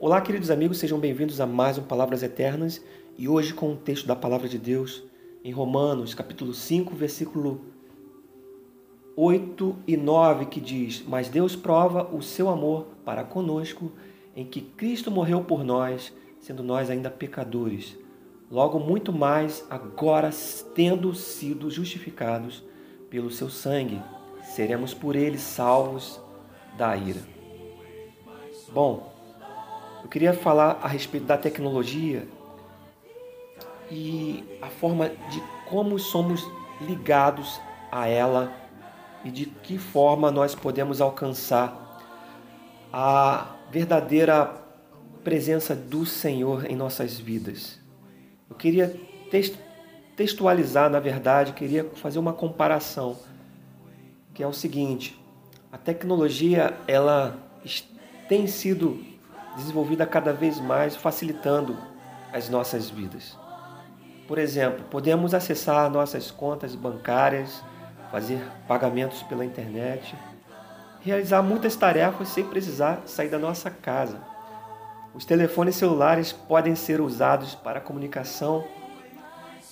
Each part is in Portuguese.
Olá, queridos amigos, sejam bem-vindos a mais um Palavras Eternas e hoje com o texto da Palavra de Deus em Romanos, capítulo 5, versículo 8 e 9, que diz: Mas Deus prova o seu amor para conosco em que Cristo morreu por nós, sendo nós ainda pecadores. Logo, muito mais, agora tendo sido justificados pelo seu sangue, seremos por ele salvos da ira. Bom, eu queria falar a respeito da tecnologia e a forma de como somos ligados a ela e de que forma nós podemos alcançar a verdadeira presença do Senhor em nossas vidas. Eu queria textualizar, na verdade, queria fazer uma comparação, que é o seguinte: a tecnologia ela tem sido desenvolvida cada vez mais, facilitando as nossas vidas. Por exemplo, podemos acessar nossas contas bancárias, fazer pagamentos pela internet, realizar muitas tarefas sem precisar sair da nossa casa. Os telefones celulares podem ser usados para comunicação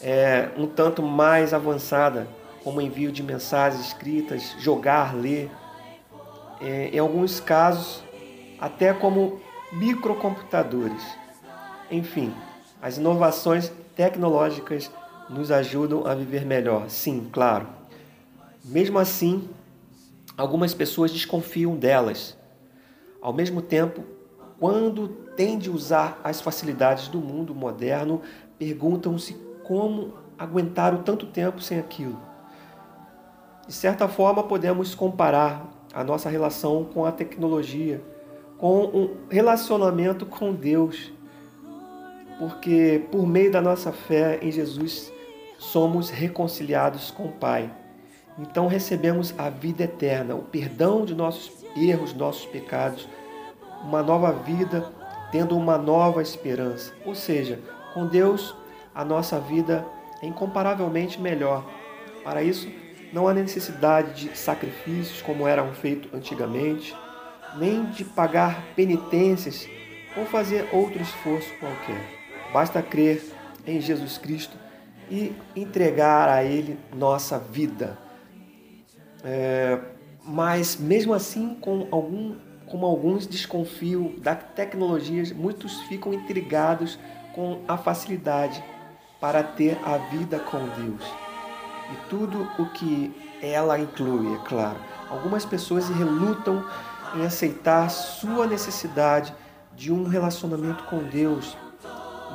é, um tanto mais avançada, como envio de mensagens escritas, jogar, ler. É, em alguns casos, até como microcomputadores. Enfim, as inovações tecnológicas nos ajudam a viver melhor, sim, claro. Mesmo assim, algumas pessoas desconfiam delas. Ao mesmo tempo, quando têm de usar as facilidades do mundo moderno, perguntam-se como aguentaram tanto tempo sem aquilo. De certa forma, podemos comparar a nossa relação com a tecnologia com um relacionamento com Deus, porque por meio da nossa fé em Jesus somos reconciliados com o Pai. Então recebemos a vida eterna, o perdão de nossos erros, nossos pecados, uma nova vida, tendo uma nova esperança. Ou seja, com Deus a nossa vida é incomparavelmente melhor. Para isso, não há necessidade de sacrifícios como eram feitos antigamente nem de pagar penitências ou fazer outro esforço qualquer. Basta crer em Jesus Cristo e entregar a Ele nossa vida. É, mas mesmo assim, com algum, como alguns desconfiam da tecnologia, muitos ficam intrigados com a facilidade para ter a vida com Deus. E tudo o que ela inclui, é claro. Algumas pessoas relutam em aceitar sua necessidade de um relacionamento com Deus,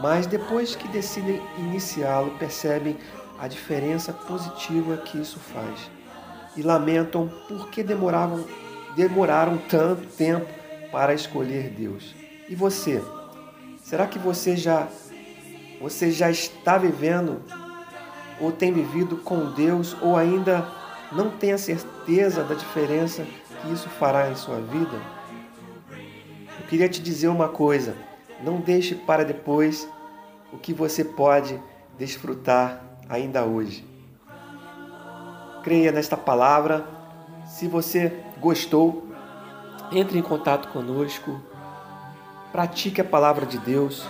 mas depois que decidem iniciá-lo, percebem a diferença positiva que isso faz e lamentam por que demoravam, demoraram tanto tempo para escolher Deus. E você? Será que você já você já está vivendo ou tem vivido com Deus ou ainda não tem a certeza da diferença que isso fará em sua vida, eu queria te dizer uma coisa: não deixe para depois o que você pode desfrutar ainda hoje. Creia nesta palavra. Se você gostou, entre em contato conosco, pratique a palavra de Deus,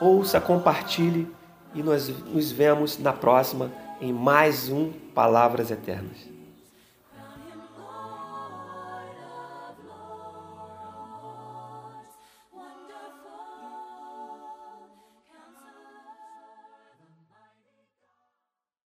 ouça, compartilhe e nós nos vemos na próxima em mais um Palavras Eternas.